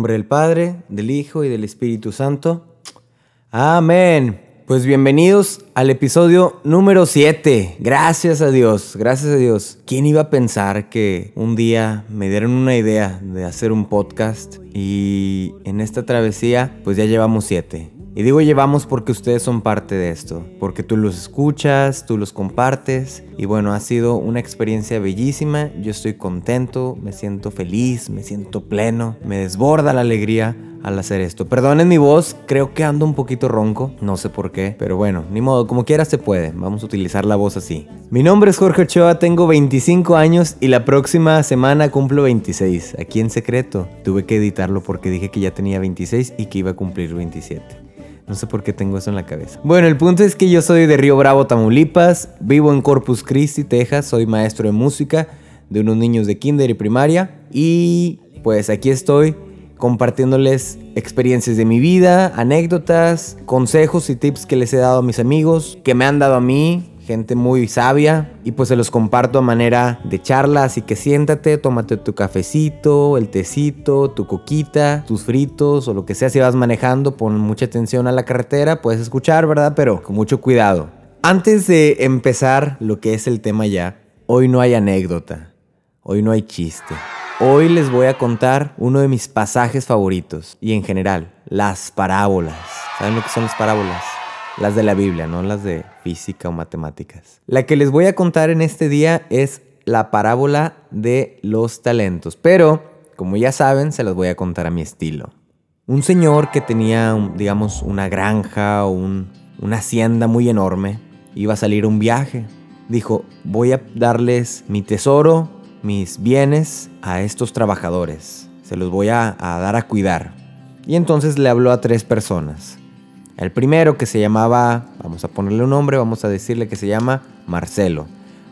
Nombre del Padre, del Hijo y del Espíritu Santo. Amén. Pues bienvenidos al episodio número 7. Gracias a Dios, gracias a Dios. ¿Quién iba a pensar que un día me dieron una idea de hacer un podcast y en esta travesía pues ya llevamos 7? Y digo llevamos porque ustedes son parte de esto, porque tú los escuchas, tú los compartes y bueno, ha sido una experiencia bellísima, yo estoy contento, me siento feliz, me siento pleno, me desborda la alegría al hacer esto. Perdonen mi voz, creo que ando un poquito ronco, no sé por qué, pero bueno, ni modo, como quiera se puede, vamos a utilizar la voz así. Mi nombre es Jorge Ochoa, tengo 25 años y la próxima semana cumplo 26, aquí en secreto. Tuve que editarlo porque dije que ya tenía 26 y que iba a cumplir 27. No sé por qué tengo eso en la cabeza. Bueno, el punto es que yo soy de Río Bravo, Tamaulipas. Vivo en Corpus Christi, Texas. Soy maestro de música de unos niños de kinder y primaria. Y pues aquí estoy compartiéndoles experiencias de mi vida, anécdotas, consejos y tips que les he dado a mis amigos, que me han dado a mí gente muy sabia y pues se los comparto a manera de charla, así que siéntate, tómate tu cafecito, el tecito, tu coquita, tus fritos o lo que sea si vas manejando, pon mucha atención a la carretera, puedes escuchar, ¿verdad? Pero con mucho cuidado. Antes de empezar lo que es el tema ya, hoy no hay anécdota, hoy no hay chiste. Hoy les voy a contar uno de mis pasajes favoritos y en general, las parábolas. ¿Saben lo que son las parábolas? Las de la Biblia, no las de física o matemáticas. La que les voy a contar en este día es la parábola de los talentos, pero como ya saben, se las voy a contar a mi estilo. Un señor que tenía, digamos, una granja o una hacienda muy enorme, iba a salir un viaje. Dijo, voy a darles mi tesoro, mis bienes a estos trabajadores. Se los voy a, a dar a cuidar. Y entonces le habló a tres personas. El primero que se llamaba, vamos a ponerle un nombre, vamos a decirle que se llama Marcelo.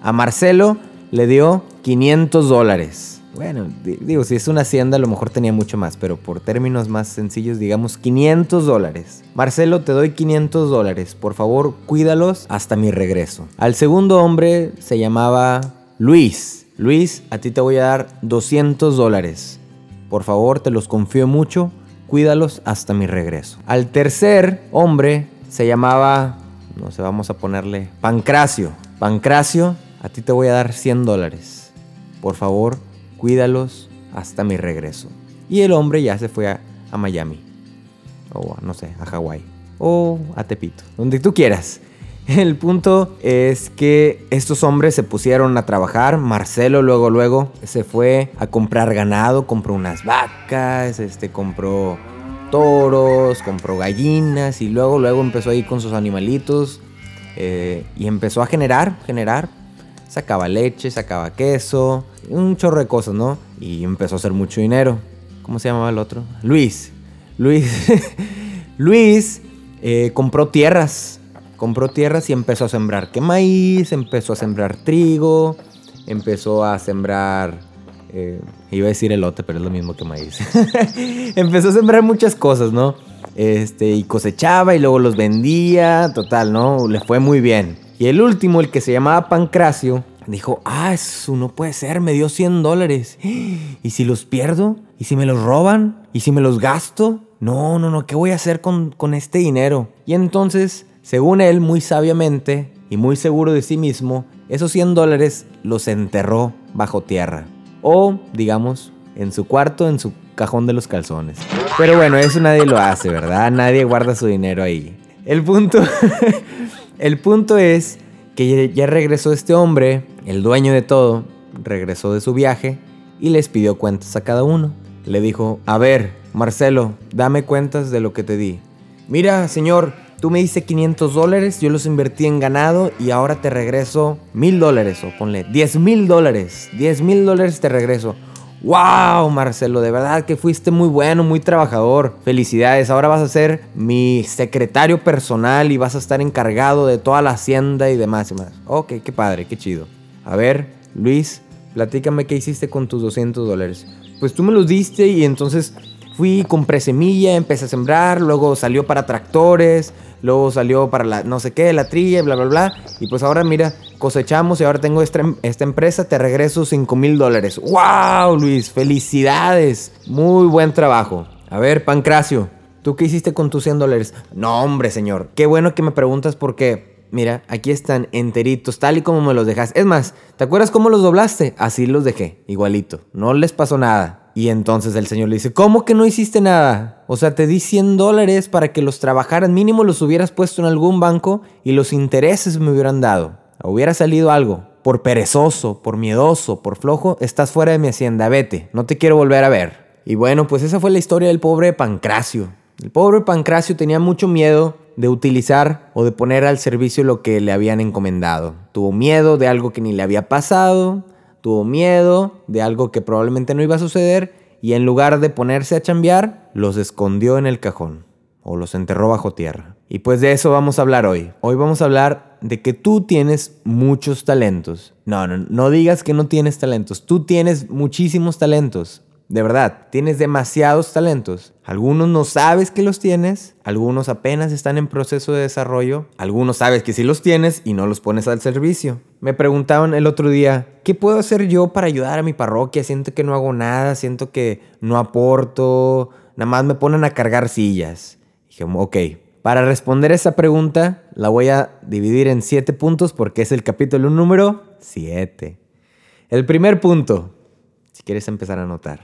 A Marcelo le dio 500 dólares. Bueno, digo, si es una hacienda a lo mejor tenía mucho más, pero por términos más sencillos digamos 500 dólares. Marcelo, te doy 500 dólares. Por favor, cuídalos hasta mi regreso. Al segundo hombre se llamaba Luis. Luis, a ti te voy a dar 200 dólares. Por favor, te los confío mucho cuídalos hasta mi regreso. Al tercer hombre se llamaba, no sé, vamos a ponerle Pancracio. Pancracio, a ti te voy a dar 100 dólares. Por favor, cuídalos hasta mi regreso. Y el hombre ya se fue a, Miami. O no sé, a Hawái. O a Tepito. Donde tú quieras. El punto es que estos hombres se pusieron a trabajar. Marcelo luego, luego se fue a comprar ganado, compró unas vacas, este, compró toros, compró gallinas y luego, luego empezó a ir con sus animalitos eh, y empezó a generar, generar. Sacaba leche, sacaba queso, un chorro de cosas, ¿no? Y empezó a hacer mucho dinero. ¿Cómo se llamaba el otro? Luis. Luis. Luis eh, compró tierras compró tierras y empezó a sembrar que maíz, empezó a sembrar trigo, empezó a sembrar, eh, iba a decir elote, pero es lo mismo que maíz. empezó a sembrar muchas cosas, ¿no? Este, y cosechaba y luego los vendía, total, ¿no? Le fue muy bien. Y el último, el que se llamaba Pancracio, dijo, ah, eso no puede ser, me dio 100 dólares. ¿Y si los pierdo? ¿Y si me los roban? ¿Y si me los gasto? No, no, no, ¿qué voy a hacer con, con este dinero? Y entonces según él, muy sabiamente y muy seguro de sí mismo, esos 100 dólares los enterró bajo tierra. O, digamos, en su cuarto, en su cajón de los calzones. Pero bueno, eso nadie lo hace, ¿verdad? Nadie guarda su dinero ahí. El punto, el punto es que ya regresó este hombre, el dueño de todo, regresó de su viaje y les pidió cuentas a cada uno. Le dijo, a ver, Marcelo, dame cuentas de lo que te di. Mira, señor, Tú me diste 500 dólares, yo los invertí en ganado y ahora te regreso mil dólares o ponle 10 mil dólares. 10 mil dólares te regreso. ¡Wow, Marcelo! De verdad que fuiste muy bueno, muy trabajador. Felicidades. Ahora vas a ser mi secretario personal y vas a estar encargado de toda la hacienda y demás y más. Ok, qué padre, qué chido. A ver, Luis, platícame qué hiciste con tus 200 dólares. Pues tú me los diste y entonces Fui, compré semilla, empecé a sembrar, luego salió para tractores, luego salió para la no sé qué, la trilla, bla, bla, bla. Y pues ahora mira, cosechamos y ahora tengo esta, esta empresa, te regreso 5 mil dólares. ¡Wow, Luis! ¡Felicidades! Muy buen trabajo. A ver, Pancracio, ¿tú qué hiciste con tus 100 dólares? No, hombre, señor. Qué bueno que me preguntas porque, mira, aquí están enteritos, tal y como me los dejaste. Es más, ¿te acuerdas cómo los doblaste? Así los dejé, igualito. No les pasó nada. Y entonces el señor le dice, ¿cómo que no hiciste nada? O sea, te di 100 dólares para que los trabajaras, mínimo los hubieras puesto en algún banco y los intereses me hubieran dado. Hubiera salido algo. Por perezoso, por miedoso, por flojo, estás fuera de mi hacienda, vete, no te quiero volver a ver. Y bueno, pues esa fue la historia del pobre Pancracio. El pobre Pancracio tenía mucho miedo de utilizar o de poner al servicio lo que le habían encomendado. Tuvo miedo de algo que ni le había pasado, tuvo miedo de algo que probablemente no iba a suceder y en lugar de ponerse a chambear, los escondió en el cajón o los enterró bajo tierra. Y pues de eso vamos a hablar hoy. Hoy vamos a hablar de que tú tienes muchos talentos. No, no, no digas que no tienes talentos. Tú tienes muchísimos talentos. De verdad, tienes demasiados talentos. Algunos no sabes que los tienes, algunos apenas están en proceso de desarrollo, algunos sabes que sí los tienes y no los pones al servicio. Me preguntaban el otro día, ¿qué puedo hacer yo para ayudar a mi parroquia? Siento que no hago nada, siento que no aporto, nada más me ponen a cargar sillas. dije, ok, para responder esa pregunta la voy a dividir en siete puntos porque es el capítulo número 7. El primer punto, si quieres empezar a anotar.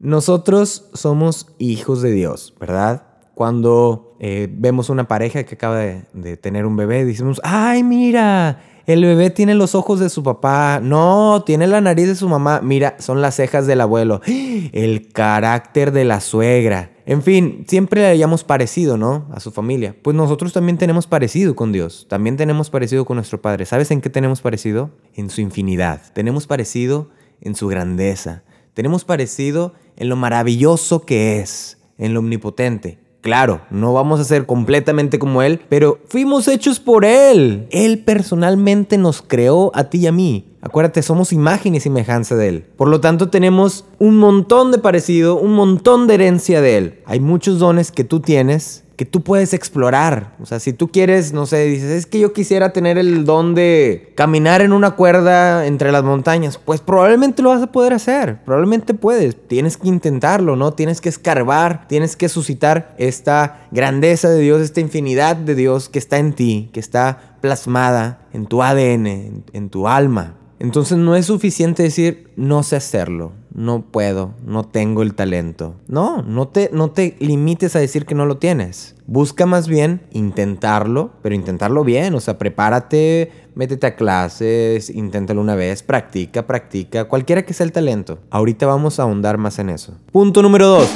Nosotros somos hijos de Dios, ¿verdad? Cuando eh, vemos una pareja que acaba de, tener un bebé, decimos, ay, mira, el bebé tiene los ojos de su papá, no, tiene la nariz de su mamá, mira, son las cejas del abuelo, el carácter de la suegra. En fin, siempre le hayamos parecido, ¿no? A su familia. Pues nosotros también tenemos parecido con Dios, también tenemos parecido con nuestro Padre. ¿Sabes en qué tenemos parecido? En su infinidad. Tenemos parecido en su grandeza. Tenemos parecido en lo maravilloso que es, en lo omnipotente. Claro, no vamos a ser completamente como Él, pero fuimos hechos por Él. Él personalmente nos creó a ti y a mí. Acuérdate, somos imagen y semejanza de Él. Por lo tanto, tenemos un montón de parecido, un montón de herencia de Él. Hay muchos dones que tú tienes que tú puedes explorar. O sea, si tú quieres, no sé, dices, es que yo quisiera tener el don de caminar en una cuerda entre las montañas, pues probablemente lo vas a poder hacer, probablemente puedes. Tienes que intentarlo, ¿no? Tienes que escarbar, tienes que suscitar esta grandeza de Dios, esta infinidad de Dios que está en ti, que está plasmada en tu ADN, en, tu alma. Entonces no es suficiente decir, no sé hacerlo, no puedo, no tengo el talento. No, no te, no te limites a decir que no lo tienes. Busca más bien intentarlo, pero intentarlo bien, o sea, prepárate, métete a clases, inténtalo una vez, practica, practica, cualquiera que sea el talento. Ahorita vamos a ahondar más en eso. Punto número dos.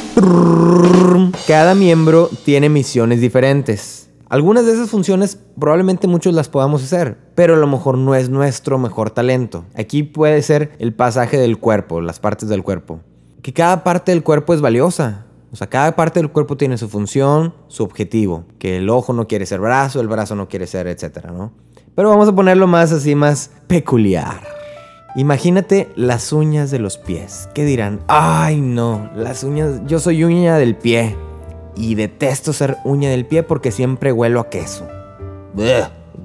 Cada miembro tiene misiones diferentes. Algunas de esas funciones probablemente muchos las podamos hacer, pero a lo mejor no es nuestro mejor talento. Aquí puede ser el pasaje del cuerpo, las partes del cuerpo. Que cada parte del cuerpo es valiosa. O sea, cada parte del cuerpo tiene su función, su objetivo. Que el ojo no quiere ser brazo, el brazo no quiere ser, etcétera, ¿no? Pero vamos a ponerlo más así, más peculiar. Imagínate las uñas de los pies. ¿Qué dirán? Ay, no, las uñas, yo soy uña del pie y detesto ser uña del pie porque siempre huelo a queso.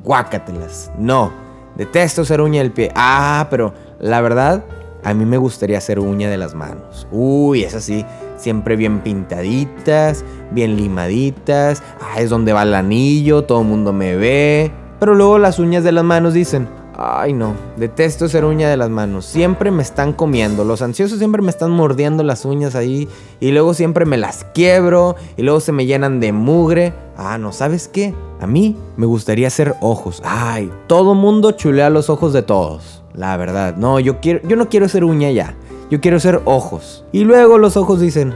guácatelas. No, detesto ser uña del pie. Ah, pero la verdad, a mí me gustaría ser uña de las manos. Uy, es así, siempre bien pintaditas, bien limaditas. Ah, es donde va el anillo, todo el mundo me ve. Pero luego las uñas de las manos dicen, Ay no, detesto ser uña de las manos. Siempre me están comiendo. Los ansiosos siempre me están mordiendo las uñas ahí. Y luego siempre me las quiebro. Y luego se me llenan de mugre. Ah, no, ¿sabes qué? A mí me gustaría hacer ojos. Ay, todo mundo chulea los ojos de todos. La verdad. No, yo, quiero, yo no quiero ser uña ya. Yo quiero ser ojos. Y luego los ojos dicen,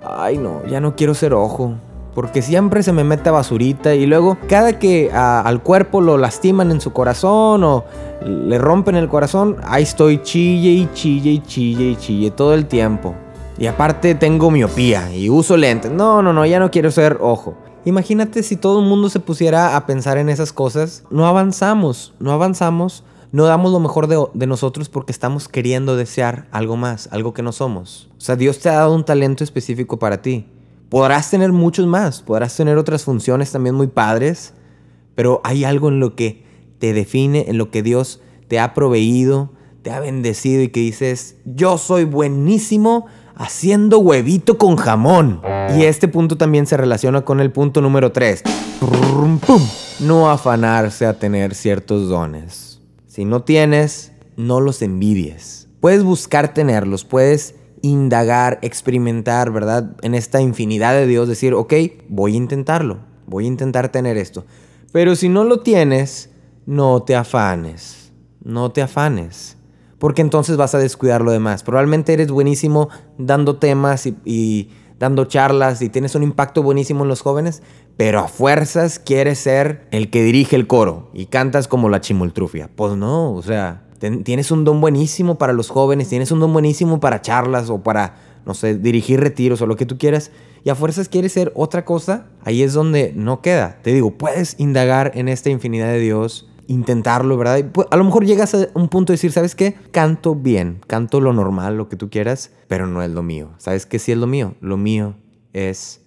ay no, ya no quiero ser ojo porque siempre se me mete basurita y luego cada que al cuerpo lo lastiman en su corazón o le rompen el corazón, ahí estoy chille y chille y chille y chille todo el tiempo. Y aparte tengo miopía y uso lentes. No, no, no, ya no quiero ser ojo. Imagínate si todo el mundo se pusiera a pensar en esas cosas, no avanzamos, no avanzamos no damos lo mejor de, de, nosotros porque estamos queriendo desear algo más, algo que no somos. O sea, Dios te ha dado un talento específico para ti. Podrás tener muchos más, podrás tener otras funciones también muy padres, pero hay algo en lo que te define, en lo que Dios te ha proveído, te ha bendecido y que dices, yo soy buenísimo haciendo huevito con jamón. Y este punto también se relaciona con el punto número 3. No afanarse a tener ciertos dones. Si no tienes, no los envidies. Puedes buscar tenerlos, puedes indagar, experimentar, ¿verdad? En esta infinidad de Dios, decir, ok, voy a intentarlo, voy a intentar tener esto. Pero si no lo tienes, no te afanes, no te afanes, porque entonces vas a descuidar lo demás. Probablemente eres buenísimo dando temas y, dando charlas y tienes un impacto buenísimo en los jóvenes, pero a fuerzas quieres ser el que dirige el coro y cantas como la chimultrufia. Pues no, o sea, tienes un don buenísimo para los jóvenes, tienes un don buenísimo para charlas o para, no sé, dirigir retiros o lo que tú quieras, y a fuerzas quieres ser otra cosa, ahí es donde no queda. Te digo, puedes indagar en esta infinidad de Dios, intentarlo, ¿verdad? A lo mejor llegas a un punto de decir, ¿sabes qué? Canto bien, canto lo normal, lo que tú quieras, pero no es lo mío. ¿Sabes qué sí es lo mío? Lo mío es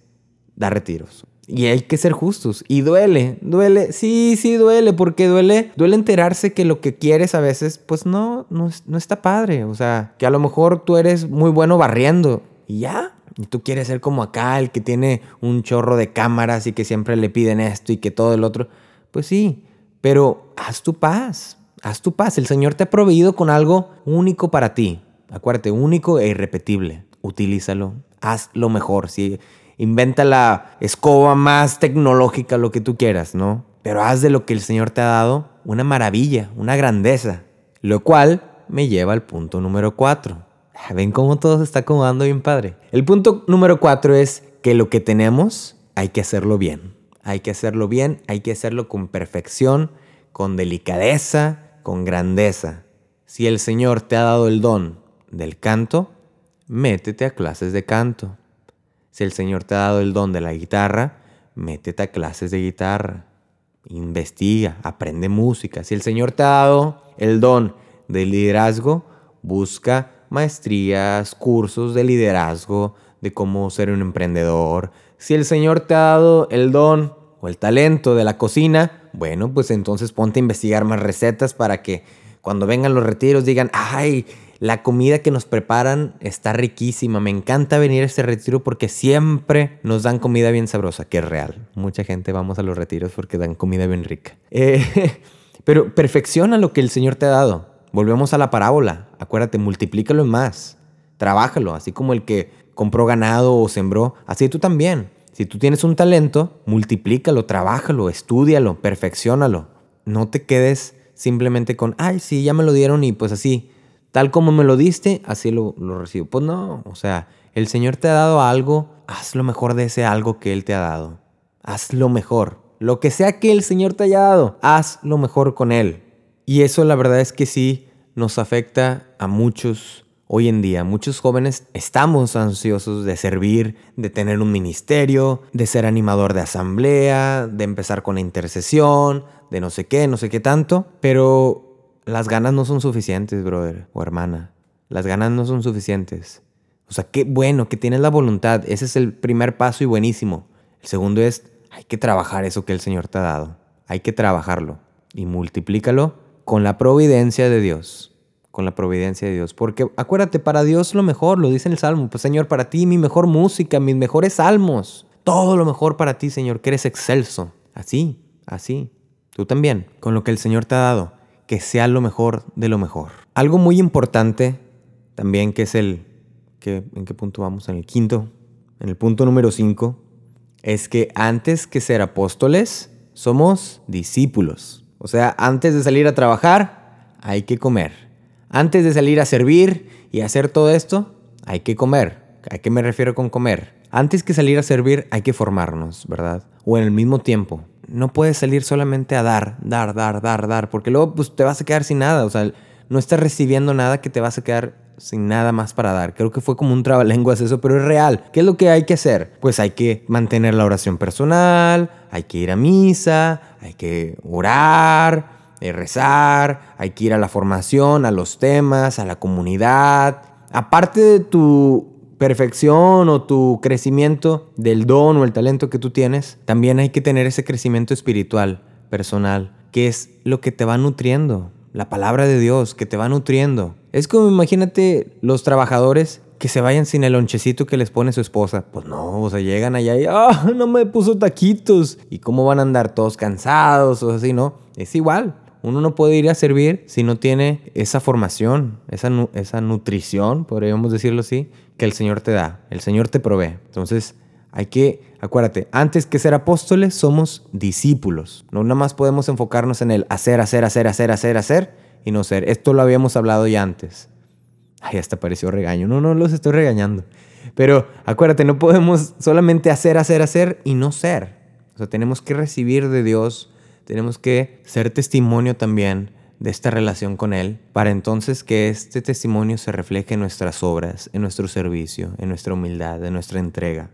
dar retiros. Y hay que ser justos. Y duele, duele, sí, sí duele, porque duele, duele enterarse que lo que quieres a veces, pues no, no, no está padre. O sea, que a lo mejor tú eres muy bueno barriendo y ya. Y tú quieres ser como acá, el que tiene un chorro de cámaras y que siempre le piden esto y que todo el otro. Pues sí, pero haz tu paz, haz tu paz. El Señor te ha proveído con algo único para ti. Acuérdate, único e irrepetible. Utilízalo, haz lo mejor. Si inventa la escoba más tecnológica, lo que tú quieras, ¿no? Pero haz de lo que el Señor te ha dado una maravilla, una grandeza. Lo cual me lleva al punto número cuatro. Ah, ven cómo todo se está acomodando bien padre. El punto número cuatro es que lo que tenemos hay que hacerlo bien. Hay que hacerlo bien, hay que hacerlo con perfección, con delicadeza, con grandeza. Si el Señor te ha dado el don del canto, métete a clases de canto. Si el Señor te ha dado el don de la guitarra, métete a clases de guitarra. Investiga, aprende música. Si el Señor te ha dado el don del liderazgo, busca maestrías, cursos de liderazgo, de cómo ser un emprendedor. Si el Señor te ha dado el don o el talento de la cocina, bueno, pues entonces ponte a investigar más recetas para que cuando vengan los retiros digan, ay, la comida que nos preparan está riquísima. Me encanta venir a este retiro porque siempre nos dan comida bien sabrosa, que es real. Mucha gente vamos a los retiros porque dan comida bien rica. Eh, pero perfecciona lo que el Señor te ha dado. Volvemos a la parábola. Acuérdate, multiplícalo en más. Trabájalo, así como el que compró ganado o sembró, así tú también. Si tú tienes un talento, multiplícalo, trabájalo, estudialo, perfeccionalo. No te quedes simplemente con, ay, sí, ya me lo dieron y pues así tal como me lo diste, así lo, recibo. Pues no, o sea, el Señor te ha dado algo, haz lo mejor de ese algo que Él te ha dado. Haz lo mejor. Lo que sea que el Señor te haya dado, haz lo mejor con Él. Y eso la verdad es que sí nos afecta a muchos hoy en día. Muchos jóvenes estamos ansiosos de servir, de tener un ministerio, de ser animador de asamblea, de empezar con la intercesión, de no sé qué, no sé qué tanto, pero las ganas no son suficientes, brother o hermana. Las ganas no son suficientes. O sea, qué bueno que tienes la voluntad. Ese es el primer paso y buenísimo. El segundo es, hay que trabajar eso que el Señor te ha dado. Hay que trabajarlo y multiplícalo con la providencia de Dios. Con la providencia de Dios. Porque acuérdate, para Dios lo mejor, lo dice en el Salmo. Pues Señor, para ti mi mejor música, mis mejores salmos. Todo lo mejor para ti, Señor, que eres excelso. Así, así. Tú también, con lo que el Señor te ha dado que sea lo mejor de lo mejor. Algo muy importante también que es el, que, ¿en qué punto vamos? En el quinto, en el punto número cinco, es que antes que ser apóstoles, somos discípulos. O sea, antes de salir a trabajar, hay que comer. Antes de salir a servir y hacer todo esto, hay que comer. ¿A qué me refiero con comer? Antes que salir a servir, hay que formarnos, ¿verdad? O en el mismo tiempo no puedes salir solamente a dar, dar, dar, dar, dar, porque luego pues, te vas a quedar sin nada. O sea, no estás recibiendo nada que te vas a quedar sin nada más para dar. Creo que fue como un trabalenguas eso, pero es real. ¿Qué es lo que hay que hacer? Pues hay que mantener la oración personal, hay que ir a misa, hay que orar, eh, rezar, hay que ir a la formación, a los temas, a la comunidad. Aparte de tu perfección o tu crecimiento del don o el talento que tú tienes, también hay que tener ese crecimiento espiritual, personal, que es lo que te va nutriendo, la palabra de Dios que te va nutriendo. Es como imagínate los trabajadores que se vayan sin el lonchecito que les pone su esposa. Pues no, o sea, llegan allá y, ah, no me puso taquitos. ¿Y cómo van a andar todos cansados o así, no? Es igual. Uno no puede ir a servir si no tiene esa formación, esa, esa nutrición, podríamos decirlo así, que el Señor te da. El Señor te provee. Entonces, hay que, acuérdate, antes que ser apóstoles, somos discípulos. No nada más podemos enfocarnos en el hacer, hacer, hacer, hacer, hacer, hacer y no ser. Esto lo habíamos hablado ya antes. Ay, hasta pareció regaño. No, no los estoy regañando. Pero acuérdate, no podemos solamente hacer, hacer, hacer y no ser. O sea, tenemos que recibir de Dios, tenemos que ser testimonio también de esta relación con Él, para entonces que este testimonio se refleje en nuestras obras, en nuestro servicio, en nuestra humildad, en nuestra entrega.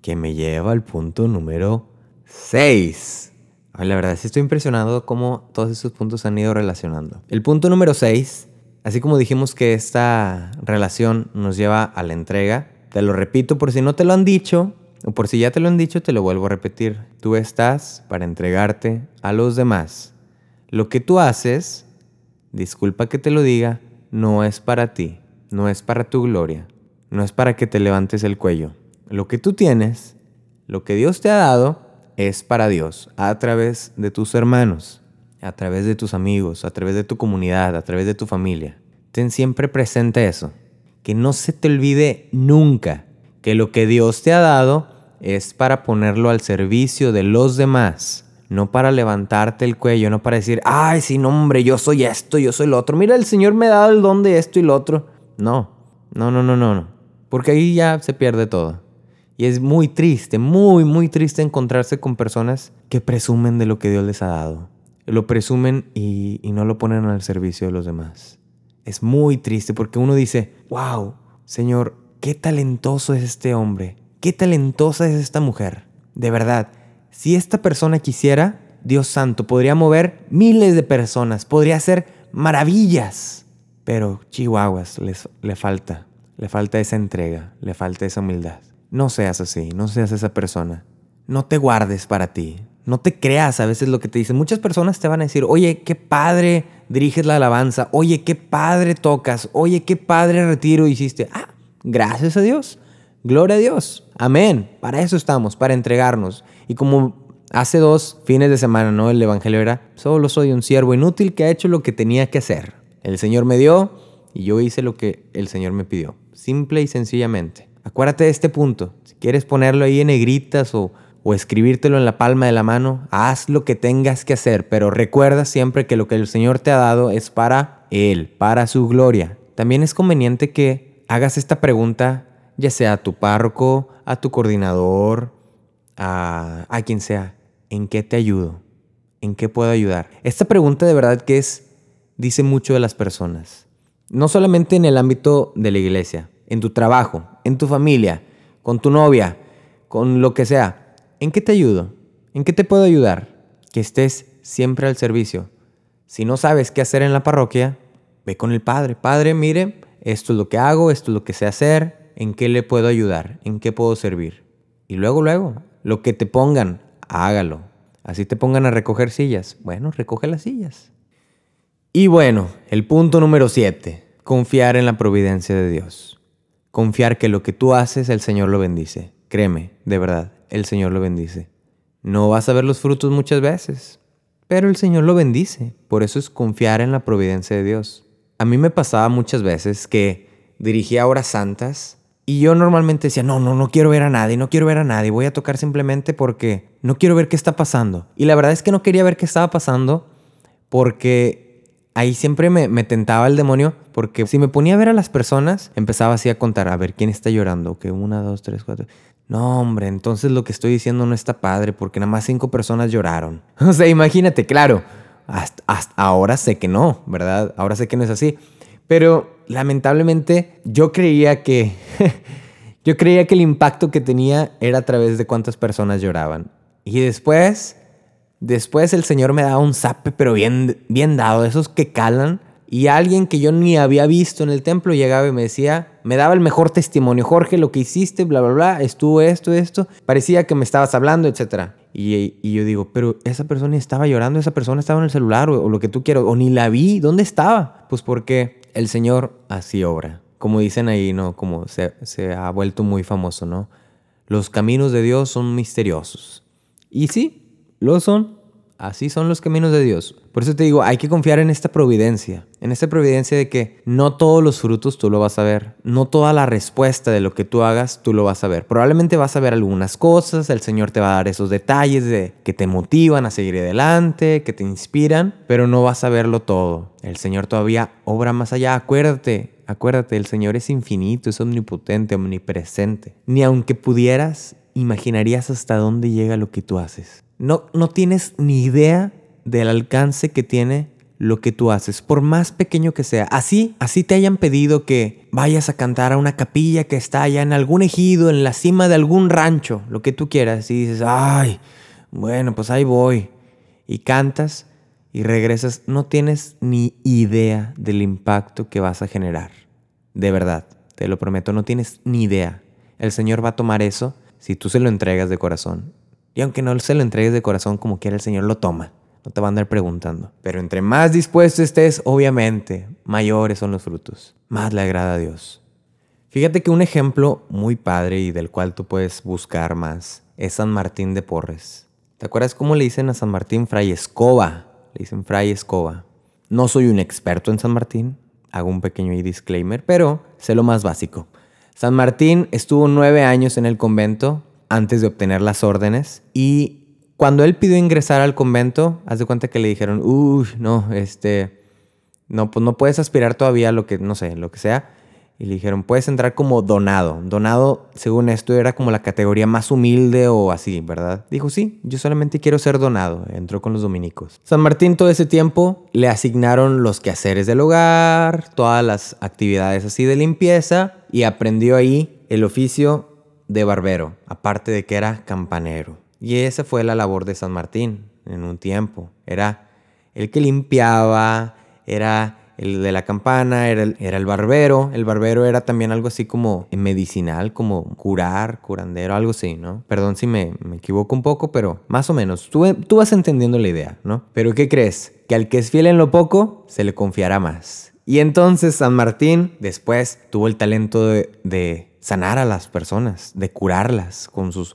Que me lleva al punto número 6. La verdad, sí estoy impresionado cómo todos esos puntos han ido relacionando. El punto número 6 Así como dijimos que esta relación nos lleva a la entrega, te lo repito por si no te lo han dicho, o por si ya te lo han dicho, te lo vuelvo a repetir. Tú estás para entregarte a los demás. Lo que tú haces, disculpa que te lo diga, no es para ti, no es para tu gloria, no es para que te levantes el cuello. Lo que tú tienes, lo que Dios te ha dado, es para Dios, a través de tus hermanos a través de tus amigos, a través de tu comunidad, a través de tu familia. Ten siempre presente eso. Que no se te olvide nunca que lo que Dios te ha dado es para ponerlo al servicio de los demás. No para levantarte el cuello, no para decir, ay, sí, no, hombre, yo soy esto, yo soy lo otro. Mira, el Señor me ha dado el don de esto y lo otro. No, no, no, no, no, no. Porque ahí ya se pierde todo. Y es muy triste, muy, muy triste encontrarse con personas que presumen de lo que Dios les ha dado lo presumen y, no lo ponen al servicio de los demás. Es muy triste porque uno dice, wow, Señor, qué talentoso es este hombre, qué talentosa es esta mujer. De verdad, si esta persona quisiera, Dios santo, podría mover miles de personas, podría hacer maravillas. Pero chihuahuas, les, le falta, le falta esa entrega, le falta esa humildad. No seas así, no seas esa persona. No te guardes para ti, no te creas a veces lo que te dicen. Muchas personas te van a decir, oye, qué padre diriges la alabanza, oye, qué padre tocas, oye, qué padre retiro hiciste. Ah, gracias a Dios. Gloria a Dios. Amén. Para eso estamos, para entregarnos. Y como hace dos fines de semana, ¿no? El Evangelio era, solo soy un siervo inútil que ha hecho lo que tenía que hacer. El Señor me dio y yo hice lo que el Señor me pidió. Simple y sencillamente. Acuérdate de este punto. Si quieres ponerlo ahí en negritas o o escribírtelo en la palma de la mano, haz lo que tengas que hacer, pero recuerda siempre que lo que el Señor te ha dado es para Él, para su gloria. También es conveniente que hagas esta pregunta, ya sea a tu párroco, a tu coordinador, a, a quien sea, ¿en qué te ayudo? ¿En qué puedo ayudar? Esta pregunta de verdad que es, dice mucho de las personas. No solamente en el ámbito de la iglesia, en tu trabajo, en tu familia, con tu novia, con lo que sea. ¿En qué te ayudo? ¿En qué te puedo ayudar? Que estés siempre al servicio. Si no sabes qué hacer en la parroquia, ve con el Padre. Padre, mire, esto es lo que hago, esto es lo que sé hacer, ¿en qué le puedo ayudar? ¿En qué puedo servir? Y luego, luego, lo que te pongan, hágalo. Así te pongan a recoger sillas. Bueno, recoge las sillas. Y bueno, el punto número siete, confiar en la providencia de Dios. Confiar que lo que tú haces, el Señor lo bendice. Créeme, de verdad, el Señor lo bendice. No vas a ver los frutos muchas veces, pero el Señor lo bendice. Por eso es confiar en la providencia de Dios. A mí me pasaba muchas veces que dirigía horas santas y yo normalmente decía, no, no, no quiero ver a nadie, no quiero ver a nadie, voy a tocar simplemente porque no quiero ver qué está pasando. Y la verdad es que no quería ver qué estaba pasando porque ahí siempre me, me, tentaba el demonio, porque si me ponía a ver a las personas, empezaba así a contar, a ver quién está llorando, que una, dos, tres, cuatro. No, hombre, entonces lo que estoy diciendo no está padre porque nada más cinco personas lloraron. O sea, imagínate, claro, hasta, ahora sé que no, ¿verdad? Ahora sé que no es así. Pero lamentablemente yo creía que, yo creía que el impacto que tenía era a través de cuántas personas lloraban. Y después Después el Señor me daba un zape, pero bien, bien dado, esos que calan. Y alguien que yo ni había visto en el templo llegaba y me decía, me daba el mejor testimonio, Jorge, lo que hiciste, bla, bla, bla, estuvo esto, esto, parecía que me estabas hablando, etc. Y, yo digo, pero esa persona estaba llorando, esa persona estaba en el celular o, o lo que tú quieras, o ni la vi, ¿dónde estaba? Pues porque el Señor así obra. Como dicen ahí, ¿no? Como se, ha vuelto muy famoso, ¿no? Los caminos de Dios son misteriosos. Y sí, lo son. Así son los caminos de Dios. Por eso te digo, hay que confiar en esta providencia, en esta providencia de que no todos los frutos tú lo vas a ver, no toda la respuesta de lo que tú hagas tú lo vas a ver. Probablemente vas a ver algunas cosas, el Señor te va a dar esos detalles de que te motivan a seguir adelante, que te inspiran, pero no vas a verlo todo. El Señor todavía obra más allá. Acuérdate, acuérdate, el Señor es infinito, es omnipotente, omnipresente. Ni aunque pudieras, imaginarías hasta dónde llega lo que tú haces. No, no tienes ni idea del alcance que tiene lo que tú haces, por más pequeño que sea. Así, así te hayan pedido que vayas a cantar a una capilla que está allá en algún ejido, en la cima de algún rancho, lo que tú quieras, y dices, ay, bueno, pues ahí voy. Y cantas y regresas, no tienes ni idea del impacto que vas a generar. De verdad, te lo prometo, no tienes ni idea. El Señor va a tomar eso si tú se lo entregas de corazón y aunque no se lo entregues de corazón como quiera, el Señor lo toma. No te va a andar preguntando. Pero entre más dispuesto estés, obviamente, mayores son los frutos. Más le agrada a Dios. Fíjate que un ejemplo muy padre y del cual tú puedes buscar más es San Martín de Porres. ¿Te acuerdas cómo le dicen a San Martín Fray Escoba? Le dicen Fray Escoba. No soy un experto en San Martín, hago un pequeño disclaimer, pero sé lo más básico. San Martín estuvo nueve años en el convento antes de obtener las órdenes. Y cuando él pidió ingresar al convento, haz de cuenta que le dijeron, uy, no, este, no, pues no puedes aspirar todavía a lo que, no sé, lo que sea. Y le dijeron, puedes entrar como donado. Donado, según esto, era como la categoría más humilde o así, ¿verdad? Dijo, sí, yo solamente quiero ser donado. Entró con los dominicos. San Martín todo ese tiempo le asignaron los quehaceres del hogar, todas las actividades así de limpieza y aprendió ahí el oficio de barbero, aparte de que era campanero. Y esa fue la labor de San Martín en un tiempo. Era el que limpiaba, era el de la campana, era el, barbero. El barbero era también algo así como medicinal, como curar, curandero, algo así, ¿no? Perdón si me, me equivoco un poco, pero más o menos. Tú, tú, vas entendiendo la idea, ¿no? Pero ¿qué crees? Que al que es fiel en lo poco, se le confiará más. Y entonces San Martín después tuvo el talento de, sanar a las personas, de curarlas con sus,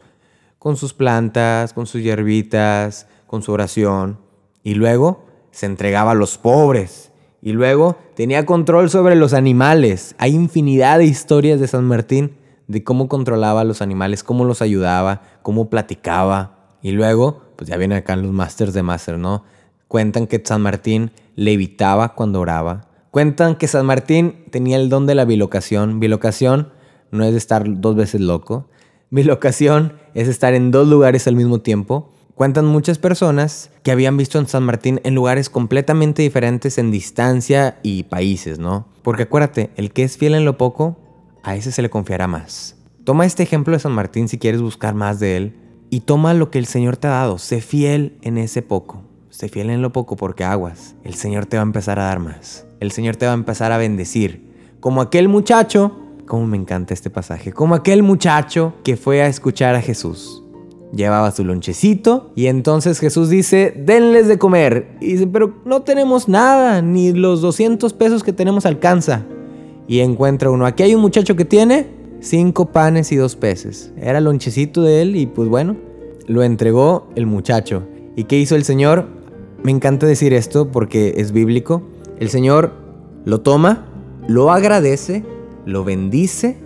con sus plantas, con sus hierbitas, con su oración. Y luego se entregaba a los pobres. Y luego tenía control sobre los animales. Hay infinidad de historias de San Martín de cómo controlaba a los animales, cómo los ayudaba, cómo platicaba. Y luego, pues ya vienen acá los masters de máster, ¿no? Cuentan que San Martín levitaba cuando oraba. Cuentan que San Martín tenía el don de la bilocación. Bilocación no es estar dos veces loco. Mi locación es estar en dos lugares al mismo tiempo. Cuentan muchas personas que habían visto en San Martín en lugares completamente diferentes en distancia y países, ¿no? Porque acuérdate, el que es fiel en lo poco, a ese se le confiará más. Toma este ejemplo de San Martín si quieres buscar más de él y toma lo que el Señor te ha dado. Sé fiel en ese poco. Sé fiel en lo poco porque aguas. El Señor te va a empezar a dar más. El Señor te va a empezar a bendecir. Como aquel muchacho Cómo me encanta este pasaje. Como aquel muchacho que fue a escuchar a Jesús. Llevaba su lonchecito y entonces Jesús dice, denles de comer. Y dice, pero no tenemos nada, ni los 200 pesos que tenemos alcanza. Y encuentra uno, aquí hay un muchacho que tiene cinco panes y dos peces. Era el lonchecito de él y pues bueno, lo entregó el muchacho. ¿Y qué hizo el Señor? Me encanta decir esto porque es bíblico. El Señor lo toma, lo agradece lo bendice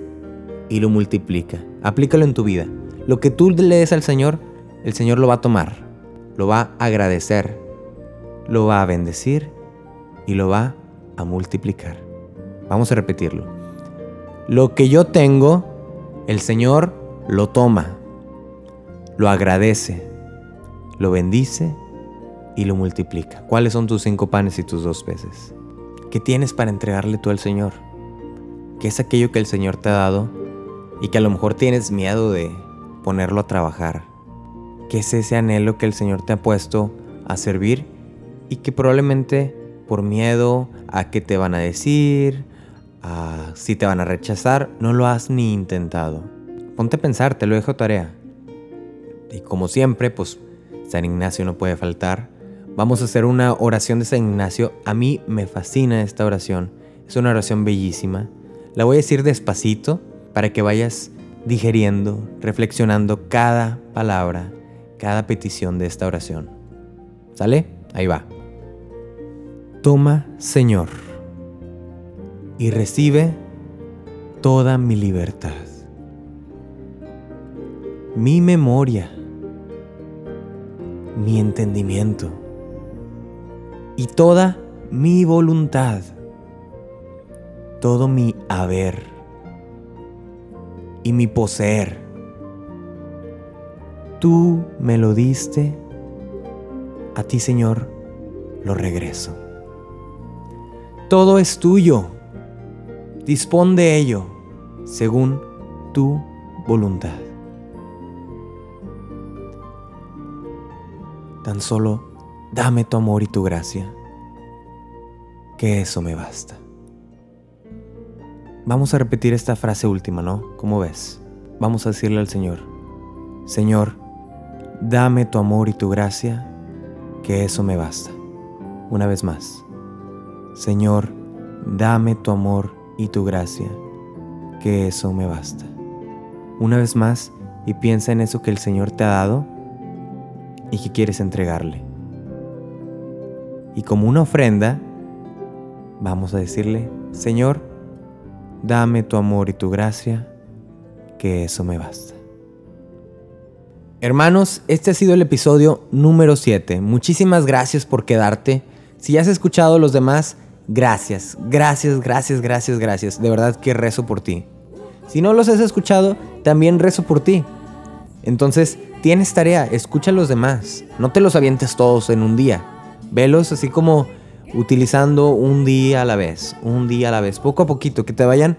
y lo multiplica. Aplícalo en tu vida. Lo que tú le des al Señor, el Señor lo va a tomar, lo va a agradecer, lo va a bendecir y lo va a multiplicar. Vamos a repetirlo. Lo que yo tengo, el Señor lo toma, lo agradece, lo bendice y lo multiplica. ¿Cuáles son tus cinco panes y tus dos peces? ¿Qué tienes para entregarle tú al Señor? ¿Qué es aquello que el Señor te ha dado y que a lo mejor tienes miedo de ponerlo a trabajar? que es ese anhelo que el Señor te ha puesto a servir y que probablemente por miedo a qué te van a decir, a si te van a rechazar, no lo has ni intentado. Ponte a pensar, te lo dejo tarea. Y como siempre, pues San Ignacio no puede faltar. Vamos a hacer una oración de San Ignacio. A mí me fascina esta oración. Es una oración bellísima. La voy a decir despacito para que vayas digeriendo, reflexionando cada palabra, cada petición de esta oración. ¿Sale? Ahí va. Toma, Señor, y recibe toda mi libertad, mi memoria, mi entendimiento y toda mi voluntad, todo mi haber y mi poseer. Tú me lo diste, a ti Señor lo regreso. Todo es tuyo, dispón de ello según tu voluntad. Tan solo dame tu amor y tu gracia, que eso me basta. Vamos a repetir esta frase última, ¿no? ¿Cómo ves? Vamos a decirle al Señor, Señor, dame tu amor y tu gracia, que eso me basta. Una vez más, Señor, dame tu amor y tu gracia, que eso me basta. Una vez más, y piensa en eso que el Señor te ha dado y que quieres entregarle. Y como una ofrenda, vamos a decirle, Señor, dame tu amor y tu gracia, que eso me basta. Hermanos, este ha sido el episodio número 7. Muchísimas gracias por quedarte. Si has escuchado los demás, gracias, gracias, gracias, gracias, gracias. De verdad que rezo por ti. Si no los has escuchado, también rezo por ti. Entonces, tienes tarea, escucha a los demás. No te los avientes todos en un día. Velos así como utilizando un día a la vez, un día a la vez, poco a poquito, que te vayan,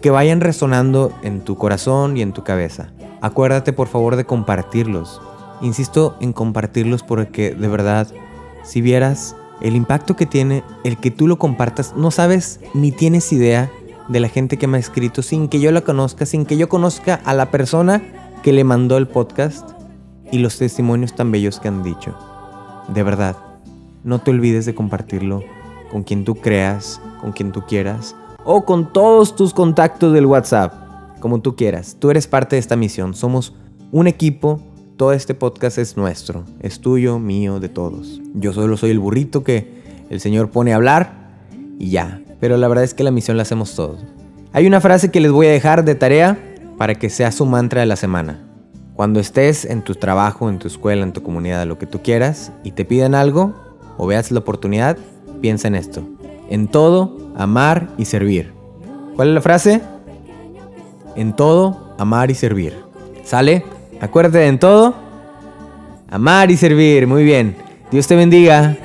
que vayan resonando en tu corazón y en tu cabeza. Acuérdate por favor de compartirlos. Insisto en compartirlos porque de verdad, si vieras el impacto que tiene el que tú lo compartas, no sabes ni tienes idea de la gente que me ha escrito sin que yo la conozca, sin que yo conozca a la persona que le mandó el podcast y los testimonios tan bellos que han dicho. De verdad, no te olvides de compartirlo con quien tú creas, con quien tú quieras o con todos tus contactos del WhatsApp, como tú quieras. Tú eres parte de esta misión. Somos un equipo. Todo este podcast es nuestro. Es tuyo, mío, de todos. Yo solo soy el burrito que el Señor pone a hablar y ya. Pero la verdad es que la misión la hacemos todos. Hay una frase que les voy a dejar de tarea para que sea su mantra de la semana. Cuando estés en tu trabajo, en tu escuela, en tu comunidad, lo que tú quieras, y te piden algo, o veas la oportunidad, piensa en esto. En todo, amar y servir. ¿Cuál es la frase? En todo, amar y servir. ¿Sale? Acuérdate de en todo, amar y servir. Muy bien. Dios te bendiga.